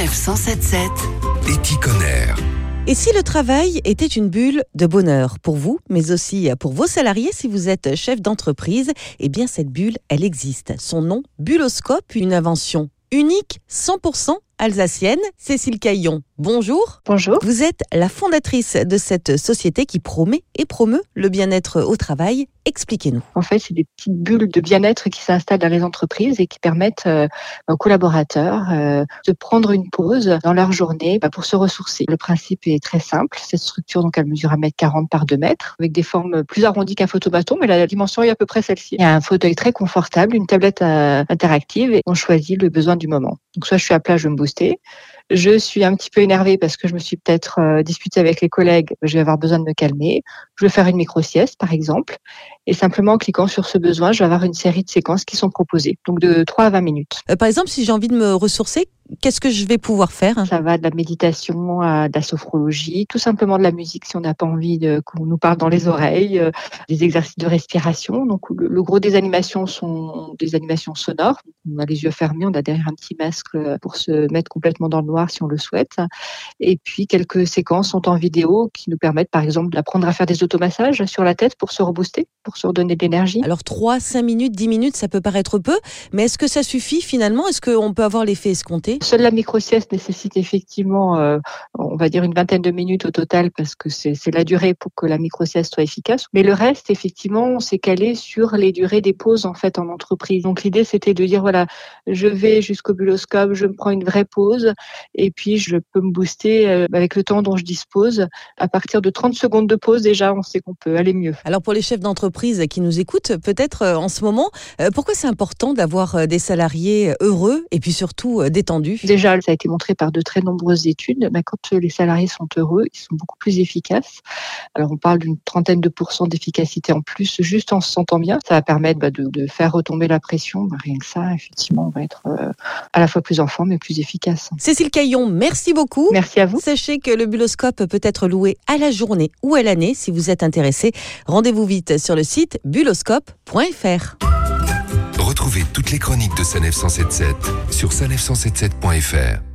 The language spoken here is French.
Sanef 177. Eticonner. Et si le travail était une bulle de bonheur pour vous, mais aussi pour vos salariés si vous êtes chef d'entreprise, eh bien cette bulle, elle existe. Son nom, Bulloscope, une invention unique, 100% alsacienne. Cécile Caillon, bonjour. Bonjour. Vous êtes la fondatrice de cette société qui promet et promeut le bien-être au travail. Expliquez-nous. En fait, c'est des petites bulles de bien-être qui s'installent dans les entreprises et qui permettent euh, aux collaborateurs euh, de prendre une pause dans leur journée bah, pour se ressourcer. Le principe est très simple. Cette structure, donc, elle mesure 1m40 par 2 mètres avec des formes plus arrondies qu'un photobâton, mais la dimension est à peu près celle-ci. Il y a un fauteuil très confortable, une tablette euh, interactive et on choisit le besoin du moment. Donc, soit je suis à plat, je me booster. Je suis un petit peu énervée parce que je me suis peut-être euh, disputée avec les collègues. Je vais avoir besoin de me calmer. Je vais faire une micro-sieste, par exemple. Et simplement en cliquant sur ce besoin, je vais avoir une série de séquences qui sont proposées. Donc de 3 à 20 minutes. Euh, par exemple, si j'ai envie de me ressourcer, qu'est-ce que je vais pouvoir faire? Ça va de la méditation à de la sophrologie, tout simplement de la musique si on n'a pas envie de, qu'on nous parle dans les oreilles, euh, des exercices de respiration. Donc le, le, gros des animations sont des animations sonores. On a les yeux fermés, on a derrière un petit masque pour se mettre complètement dans le noir si on le souhaite. Et puis quelques séquences sont en vidéo qui nous permettent par exemple d'apprendre à faire des automassages sur la tête pour se rebooster, pour se redonner de l'énergie. Alors 3, 5 minutes, 10 minutes, ça peut paraître peu, mais est-ce que ça suffit finalement? Est-ce qu'on peut avoir l'effet escompté? Seule la micro-sieste nécessite effectivement, euh, on va dire une vingtaine de minutes au total parce que c'est la durée pour que la micro-sieste soit efficace. Mais le reste, effectivement, on s'est calé sur les durées des pauses en fait en entreprise. Donc l'idée c'était de dire voilà, je vais jusqu'au buloscope, je me prends une vraie pause et puis je peux me booster euh, avec le temps dont je dispose. À partir de 30 secondes de pause déjà, on sait qu'on peut aller mieux. Alors pour les chefs d'entreprise qui nous écoutent, peut-être euh, en ce moment, pourquoi c'est important d'avoir des salariés heureux et puis surtout détendus? Déjà, ça a été montré par de très nombreuses études. Quand les salariés sont heureux, ils sont beaucoup plus efficaces. Alors on parle d'une trentaine de pourcents d'efficacité en plus, juste en se sentant bien. Ça va permettre bah, de, de, faire retomber la pression. Bah, rien que ça, effectivement, on va être euh, à la fois plus en forme mais plus efficace. Cécile Caillon, merci beaucoup. Merci à vous. Sachez que le buloscope peut être loué à la journée ou à l'année. Si vous êtes intéressé, rendez-vous vite sur le site buloscope.fr. Retrouvez toutes les chroniques de Sanef 177 sur sanef177.fr.